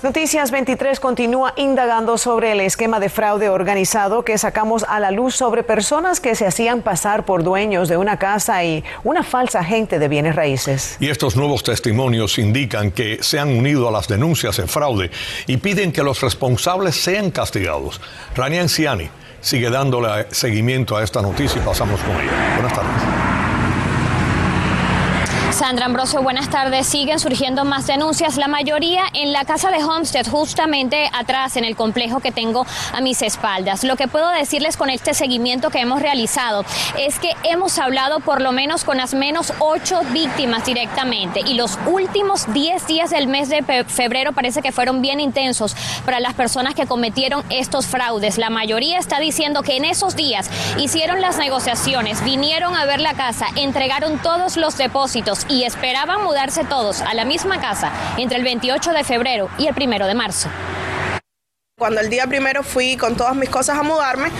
Noticias 23 continúa indagando sobre el esquema de fraude organizado que sacamos a la luz sobre personas que se hacían pasar por dueños de una casa y una falsa agente de bienes raíces. Y estos nuevos testimonios indican que se han unido a las denuncias de fraude y piden que los responsables sean castigados. Rania Anciani sigue dándole seguimiento a esta noticia y pasamos con ella. Buenas tardes. Sandra Ambrosio, buenas tardes. Siguen surgiendo más denuncias, la mayoría en la casa de Homestead, justamente atrás en el complejo que tengo a mis espaldas. Lo que puedo decirles con este seguimiento que hemos realizado es que hemos hablado por lo menos con las menos ocho víctimas directamente y los últimos diez días del mes de febrero parece que fueron bien intensos para las personas que cometieron estos fraudes. La mayoría está diciendo que en esos días hicieron las negociaciones, vinieron a ver la casa, entregaron todos los depósitos y esperaban mudarse todos a la misma casa entre el 28 de febrero y el 1 de marzo. Cuando el día primero fui con todas mis cosas a mudarme,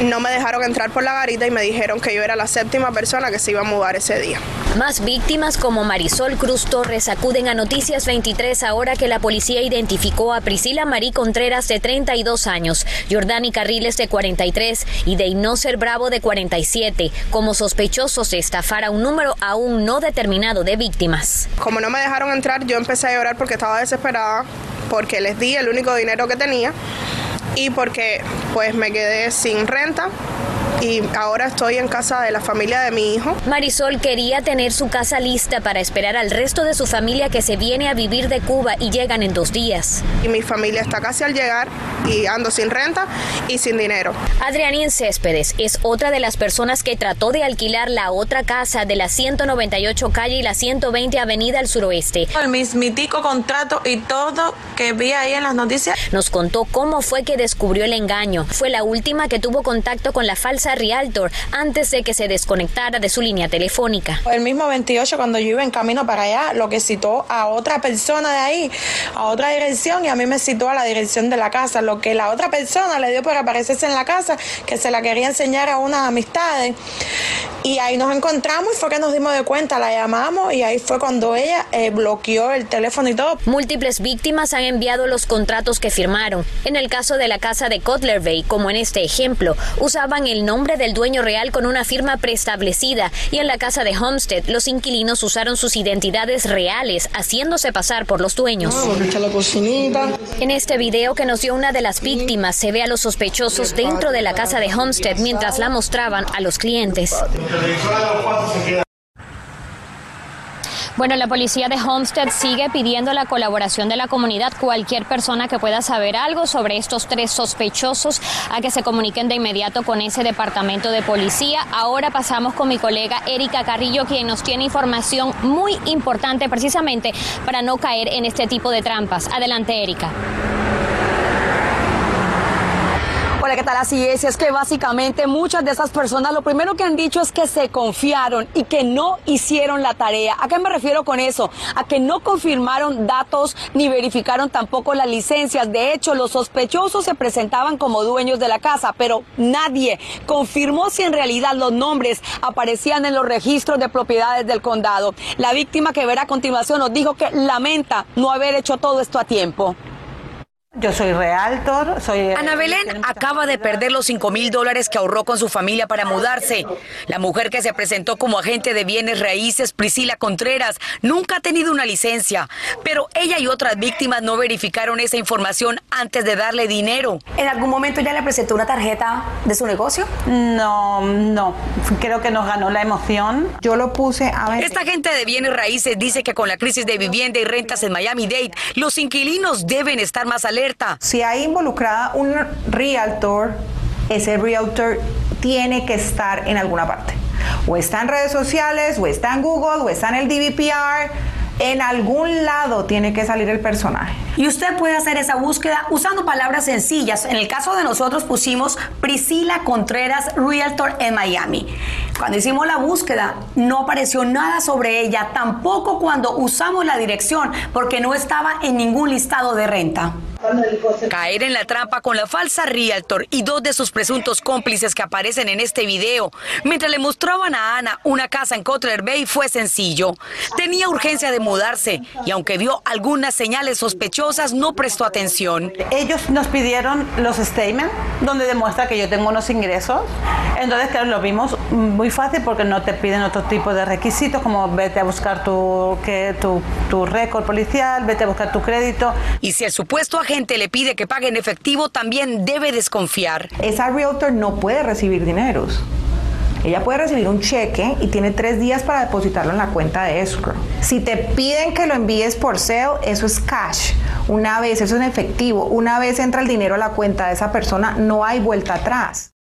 no me dejaron entrar por la garita y me dijeron que yo era la séptima persona que se iba a mudar ese día. Más víctimas como Marisol Cruz Torres acuden a Noticias 23 ahora que la policía identificó a Priscila Marí Contreras de 32 años, Jordani Carriles de 43 y Deinoser Bravo de 47 como sospechosos de estafar a un número aún no determinado de víctimas. Como no me dejaron entrar, yo empecé a llorar porque estaba desesperada porque les di el único dinero que tenía y porque pues me quedé sin renta y ahora estoy en casa de la familia de mi hijo. Marisol quería tener su casa lista para esperar al resto de su familia que se viene a vivir de Cuba y llegan en dos días. Y mi familia está casi al llegar y ando sin renta y sin dinero. Adrianín Céspedes es otra de las personas que trató de alquilar la otra casa de la 198 calle y la 120 avenida al suroeste. El mismitico contrato y todo que vi ahí en las noticias. Nos contó cómo fue que descubrió el engaño. Fue la última que tuvo contacto con la falsa Realtor antes de que se desconectara de su línea telefónica. El mismo 28 cuando yo iba en camino para allá, lo que citó a otra persona de ahí, a otra dirección y a mí me citó a la dirección de la casa, lo que la otra persona le dio por aparecerse en la casa, que se la quería enseñar a unas amistades. Y ahí nos encontramos y fue que nos dimos de cuenta, la llamamos y ahí fue cuando ella eh, bloqueó el teléfono y todo. Múltiples víctimas han enviado los contratos que firmaron. En el caso de la casa de Cutler Bay, como en este ejemplo, usaban el nombre nombre del dueño real con una firma preestablecida y en la casa de Homestead los inquilinos usaron sus identidades reales haciéndose pasar por los dueños. En este video que nos dio una de las víctimas se ve a los sospechosos dentro de la casa de Homestead mientras la mostraban a los clientes. Bueno, la policía de Homestead sigue pidiendo la colaboración de la comunidad. Cualquier persona que pueda saber algo sobre estos tres sospechosos a que se comuniquen de inmediato con ese departamento de policía. Ahora pasamos con mi colega Erika Carrillo, quien nos tiene información muy importante precisamente para no caer en este tipo de trampas. Adelante, Erika. ¿Qué tal? Así es, es que básicamente muchas de esas personas lo primero que han dicho es que se confiaron y que no hicieron la tarea. ¿A qué me refiero con eso? A que no confirmaron datos ni verificaron tampoco las licencias. De hecho, los sospechosos se presentaban como dueños de la casa, pero nadie confirmó si en realidad los nombres aparecían en los registros de propiedades del condado. La víctima que verá a continuación nos dijo que lamenta no haber hecho todo esto a tiempo. Yo soy realtor, soy... Ana Belén acaba de perder los 5 mil dólares que ahorró con su familia para mudarse. La mujer que se presentó como agente de bienes raíces, Priscila Contreras, nunca ha tenido una licencia, pero ella y otras víctimas no verificaron esa información antes de darle dinero. ¿En algún momento ya le presentó una tarjeta de su negocio? No, no, creo que nos ganó la emoción. Yo lo puse a ver... Esta agente de bienes raíces dice que con la crisis de vivienda y rentas en Miami-Dade, los inquilinos deben estar más alerta si hay involucrada un realtor, ese realtor tiene que estar en alguna parte. O está en redes sociales, o está en Google, o está en el DVPR. En algún lado tiene que salir el personaje. Y usted puede hacer esa búsqueda usando palabras sencillas. En el caso de nosotros pusimos Priscila Contreras, Realtor en Miami. Cuando hicimos la búsqueda, no apareció nada sobre ella, tampoco cuando usamos la dirección, porque no estaba en ningún listado de renta. Caer en la trampa con la falsa realtor y dos de sus presuntos cómplices que aparecen en este video, mientras le mostraban a Ana una casa en Cutler Bay, fue sencillo. Tenía urgencia de mudarse y aunque vio algunas señales sospechosas, no prestó atención. Ellos nos pidieron los statements donde demuestra que yo tengo unos ingresos. Entonces, claro, lo vimos muy fácil porque no te piden otro tipo de requisitos como vete a buscar tu, que, tu, tu récord policial, vete a buscar tu crédito. Y si el supuesto agente le pide que pague en efectivo, también debe desconfiar. Esa realtor no puede recibir dineros. Ella puede recibir un cheque y tiene tres días para depositarlo en la cuenta de escrow. Si te piden que lo envíes por sale, eso es cash. Una vez, eso es en efectivo. Una vez entra el dinero a la cuenta de esa persona, no hay vuelta atrás.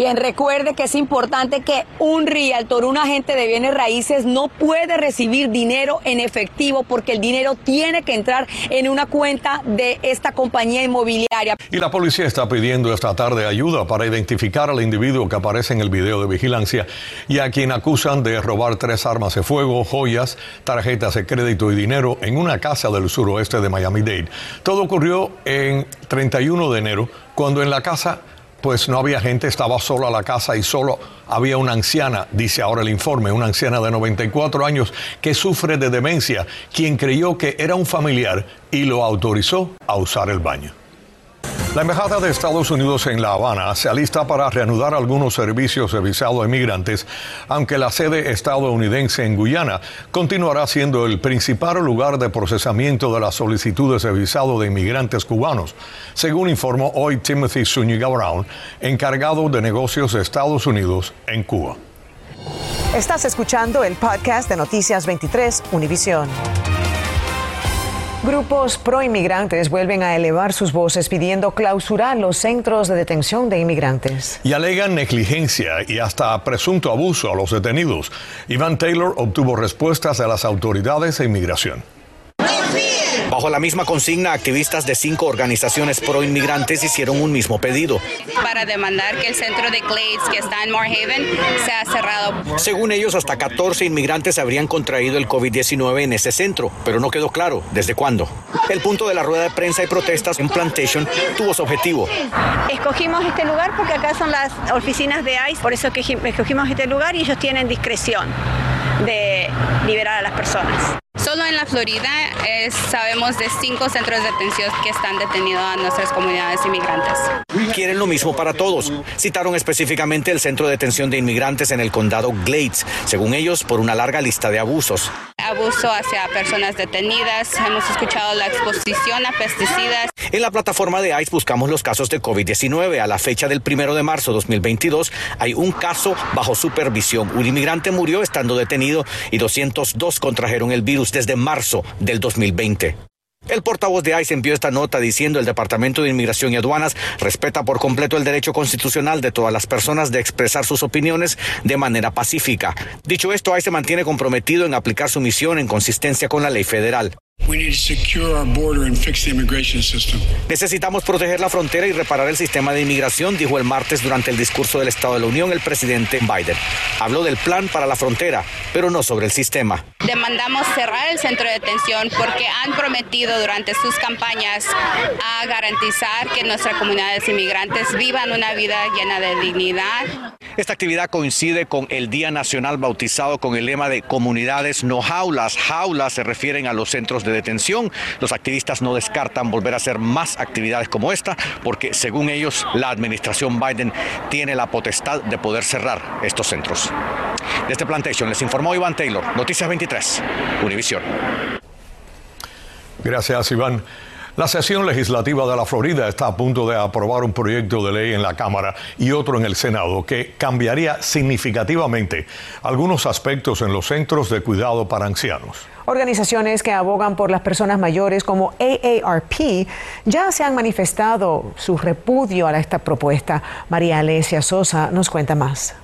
Bien, recuerde que es importante que un realtor, un agente de bienes raíces, no puede recibir dinero en efectivo porque el dinero tiene que entrar en una cuenta de esta compañía inmobiliaria. Y la policía está pidiendo esta tarde ayuda para identificar al individuo que aparece en el video de vigilancia y a quien acusan de robar tres armas de fuego, joyas, tarjetas de crédito y dinero en una casa del suroeste de Miami-Dade. Todo ocurrió en 31 de enero, cuando en la casa pues no había gente, estaba sola la casa y solo había una anciana, dice ahora el informe, una anciana de 94 años que sufre de demencia, quien creyó que era un familiar y lo autorizó a usar el baño. La Embajada de Estados Unidos en La Habana se alista para reanudar algunos servicios de visado a inmigrantes, aunque la sede estadounidense en Guyana continuará siendo el principal lugar de procesamiento de las solicitudes de visado de inmigrantes cubanos, según informó hoy Timothy Zúñiga Brown, encargado de negocios de Estados Unidos en Cuba. Estás escuchando el podcast de Noticias 23 Univisión. Grupos pro-inmigrantes vuelven a elevar sus voces pidiendo clausurar los centros de detención de inmigrantes. Y alegan negligencia y hasta presunto abuso a los detenidos. Iván Taylor obtuvo respuestas de las autoridades de inmigración. Bajo la misma consigna, activistas de cinco organizaciones pro inmigrantes hicieron un mismo pedido. Para demandar que el centro de Glades, que está en Moorhaven, sea cerrado. Según ellos, hasta 14 inmigrantes habrían contraído el COVID-19 en ese centro, pero no quedó claro desde cuándo. El punto de la rueda de prensa y protestas en Plantation tuvo su objetivo. Escogimos este lugar porque acá son las oficinas de ICE, por eso que escogimos este lugar y ellos tienen discreción de liberar a las personas. Solo en la Florida eh, sabemos de cinco centros de detención que están detenidos a nuestras comunidades inmigrantes. Quieren lo mismo para todos. Citaron específicamente el centro de detención de inmigrantes en el condado Glades, según ellos, por una larga lista de abusos. Abuso hacia personas detenidas, hemos escuchado la exposición a pesticidas. En la plataforma de ICE buscamos los casos de COVID-19. A la fecha del primero de marzo de 2022 hay un caso bajo supervisión. Un inmigrante murió estando detenido y 202 contrajeron el virus desde marzo del 2020. El portavoz de ICE envió esta nota diciendo el Departamento de Inmigración y Aduanas respeta por completo el derecho constitucional de todas las personas de expresar sus opiniones de manera pacífica. Dicho esto, ICE mantiene comprometido en aplicar su misión en consistencia con la ley federal. Necesitamos proteger la frontera y reparar el sistema de inmigración, dijo el martes durante el discurso del Estado de la Unión el presidente Biden. Habló del plan para la frontera, pero no sobre el sistema. Demandamos cerrar el centro de detención porque han prometido durante sus campañas a garantizar que nuestras comunidades inmigrantes vivan una vida llena de dignidad. Esta actividad coincide con el Día Nacional bautizado con el lema de comunidades no jaulas. Jaulas se refieren a los centros de detención. Los activistas no descartan volver a hacer más actividades como esta porque según ellos la administración Biden tiene la potestad de poder cerrar estos centros. Desde Plantation les informó Iván Taylor, Noticias 23, Univisión. Gracias, Iván. La sesión legislativa de la Florida está a punto de aprobar un proyecto de ley en la Cámara y otro en el Senado que cambiaría significativamente algunos aspectos en los centros de cuidado para ancianos. Organizaciones que abogan por las personas mayores como AARP ya se han manifestado su repudio a esta propuesta. María Alesia Sosa nos cuenta más.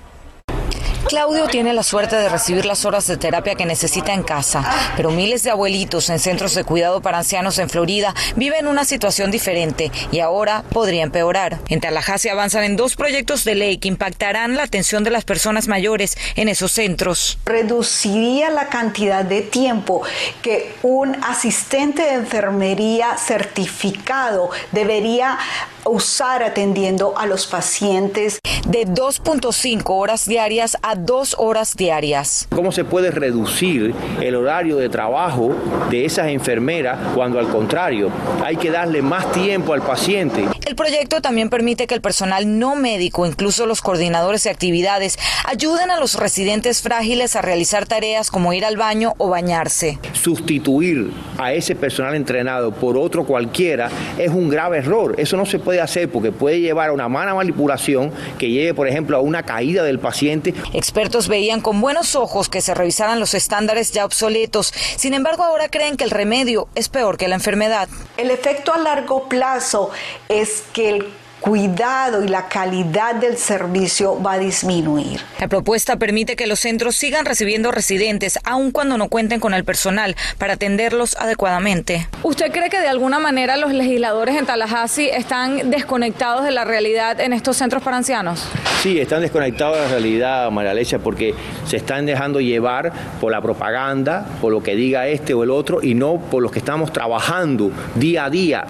Claudio tiene la suerte de recibir las horas de terapia que necesita en casa, pero miles de abuelitos en centros de cuidado para ancianos en Florida viven una situación diferente y ahora podría empeorar. En Tallahassee avanzan en dos proyectos de ley que impactarán la atención de las personas mayores en esos centros. Reduciría la cantidad de tiempo que un asistente de enfermería certificado debería usar atendiendo a los pacientes. De 2.5 horas diarias a 2 horas diarias. ¿Cómo se puede reducir el horario de trabajo de esas enfermeras cuando al contrario hay que darle más tiempo al paciente? El proyecto también permite que el personal no médico, incluso los coordinadores de actividades, ayuden a los residentes frágiles a realizar tareas como ir al baño o bañarse. Sustituir a ese personal entrenado por otro cualquiera es un grave error. Eso no se puede hacer porque puede llevar a una mala manipulación que lleve, por ejemplo, a una caída del paciente. Expertos veían con buenos ojos que se revisaran los estándares ya obsoletos. Sin embargo, ahora creen que el remedio es peor que la enfermedad. El efecto a largo plazo es que el cuidado y la calidad del servicio va a disminuir. La propuesta permite que los centros sigan recibiendo residentes, aun cuando no cuenten con el personal para atenderlos adecuadamente. ¿Usted cree que de alguna manera los legisladores en Tallahassee están desconectados de la realidad en estos centros para ancianos? Sí, están desconectados de la realidad, María Alesia, porque se están dejando llevar por la propaganda, por lo que diga este o el otro, y no por los que estamos trabajando día a día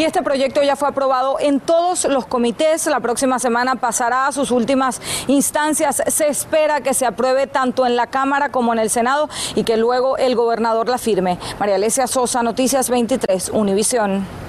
y este proyecto ya fue aprobado en todos los comités. La próxima semana pasará a sus últimas instancias. Se espera que se apruebe tanto en la Cámara como en el Senado y que luego el gobernador la firme. María Alesia Sosa, Noticias 23, Univisión.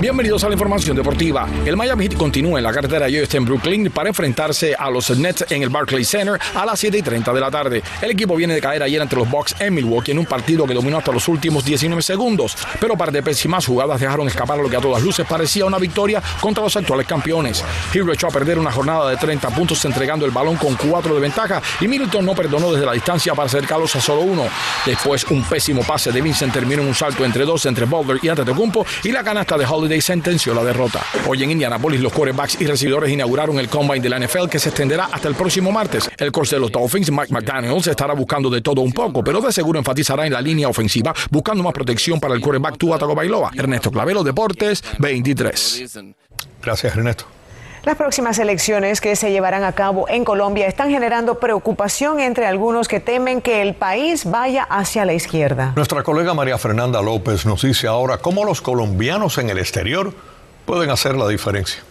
Bienvenidos a la información deportiva. El Miami Heat continúa en la carretera y está en Brooklyn para enfrentarse a los Nets en el Barclays Center a las 7 y 30 de la tarde. El equipo viene de caer ayer ante los Bucks en Milwaukee en un partido que dominó hasta los últimos 19 segundos, pero par de pésimas jugadas dejaron escapar lo que a todas luces parecía una victoria contra los actuales campeones. Heat echó a perder una jornada de 30 puntos entregando el balón con 4 de ventaja y Middleton no perdonó desde la distancia para acercarlos a solo uno. Después un pésimo pase de Vincent terminó en un salto entre dos entre Boulder y Antetokounmpo y la canasta de Holiday sentenció la derrota. Hoy en Indianapolis los quarterbacks y recibidores inauguraron el combine de la NFL que se extenderá hasta el próximo martes. El coach de los Dolphins, Mike McDaniels, estará buscando de todo un poco, pero de seguro enfatizará en la línea ofensiva, buscando más protección para el quarterback Tua Tagovailoa. Ernesto Clavelo, Deportes 23. Gracias, Ernesto. Las próximas elecciones que se llevarán a cabo en Colombia están generando preocupación entre algunos que temen que el país vaya hacia la izquierda. Nuestra colega María Fernanda López nos dice ahora cómo los colombianos en el exterior pueden hacer la diferencia.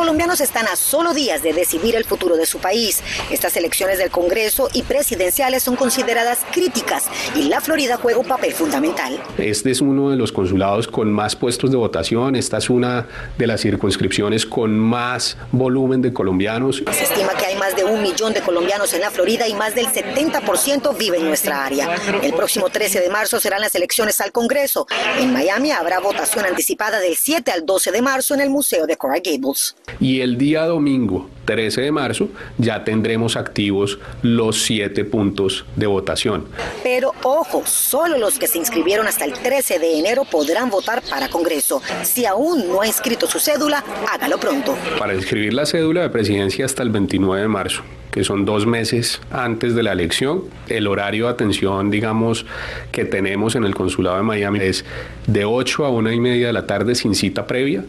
Colombianos están a solo días de decidir el futuro de su país. Estas elecciones del Congreso y presidenciales son consideradas críticas y la Florida juega un papel fundamental. Este es uno de los consulados con más puestos de votación. Esta es una de las circunscripciones con más volumen de colombianos. Se estima que hay más de un millón de colombianos en la Florida y más del 70% vive en nuestra área. El próximo 13 de marzo serán las elecciones al Congreso. En Miami habrá votación anticipada del 7 al 12 de marzo en el Museo de Coral Gables. Y el día domingo 13 de marzo ya tendremos activos los siete puntos de votación. Pero ojo, solo los que se inscribieron hasta el 13 de enero podrán votar para Congreso. Si aún no ha inscrito su cédula, hágalo pronto. Para inscribir la cédula de presidencia hasta el 29 de marzo que son dos meses antes de la elección. El horario de atención, digamos, que tenemos en el consulado de Miami es de 8 a 1 y media de la tarde sin cita previa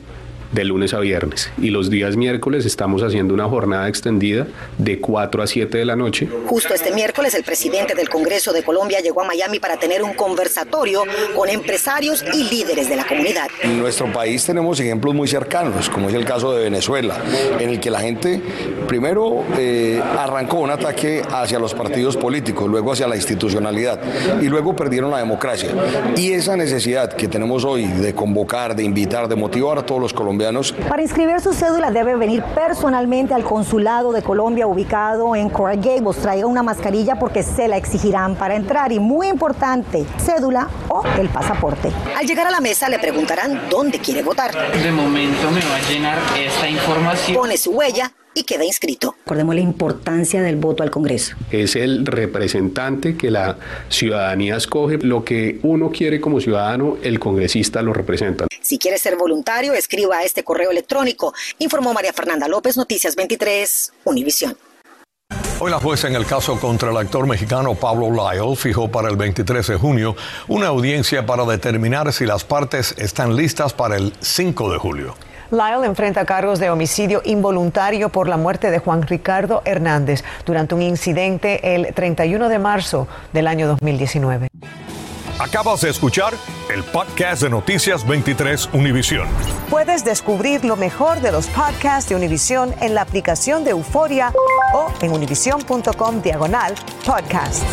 de lunes a viernes. Y los días miércoles estamos haciendo una jornada extendida de 4 a 7 de la noche. Justo este miércoles el presidente del Congreso de Colombia llegó a Miami para tener un conversatorio con empresarios y líderes de la comunidad. En nuestro país tenemos ejemplos muy cercanos, como es el caso de Venezuela, en el que la gente primero eh, arrancó un ataque hacia los partidos políticos, luego hacia la institucionalidad y luego perdieron la democracia. Y esa necesidad que tenemos hoy de convocar, de invitar, de motivar a todos los colombianos, para inscribir su cédula debe venir personalmente al consulado de Colombia ubicado en Coral Gables. Traiga una mascarilla porque se la exigirán para entrar y muy importante, cédula o el pasaporte. Al llegar a la mesa le preguntarán dónde quiere votar. De momento me va a llenar esta información. Pone su huella y queda inscrito. Recordemos la importancia del voto al Congreso. Es el representante que la ciudadanía escoge. Lo que uno quiere como ciudadano, el congresista lo representa. Si quiere ser voluntario, escriba a este correo electrónico, informó María Fernanda López, Noticias 23, Univisión. Hoy la jueza en el caso contra el actor mexicano Pablo Lyle fijó para el 23 de junio una audiencia para determinar si las partes están listas para el 5 de julio. Lyle enfrenta cargos de homicidio involuntario por la muerte de Juan Ricardo Hernández durante un incidente el 31 de marzo del año 2019. Acabas de escuchar el podcast de Noticias 23 Univisión. Puedes descubrir lo mejor de los podcasts de Univisión en la aplicación de Euforia o en univision.com diagonal podcasts.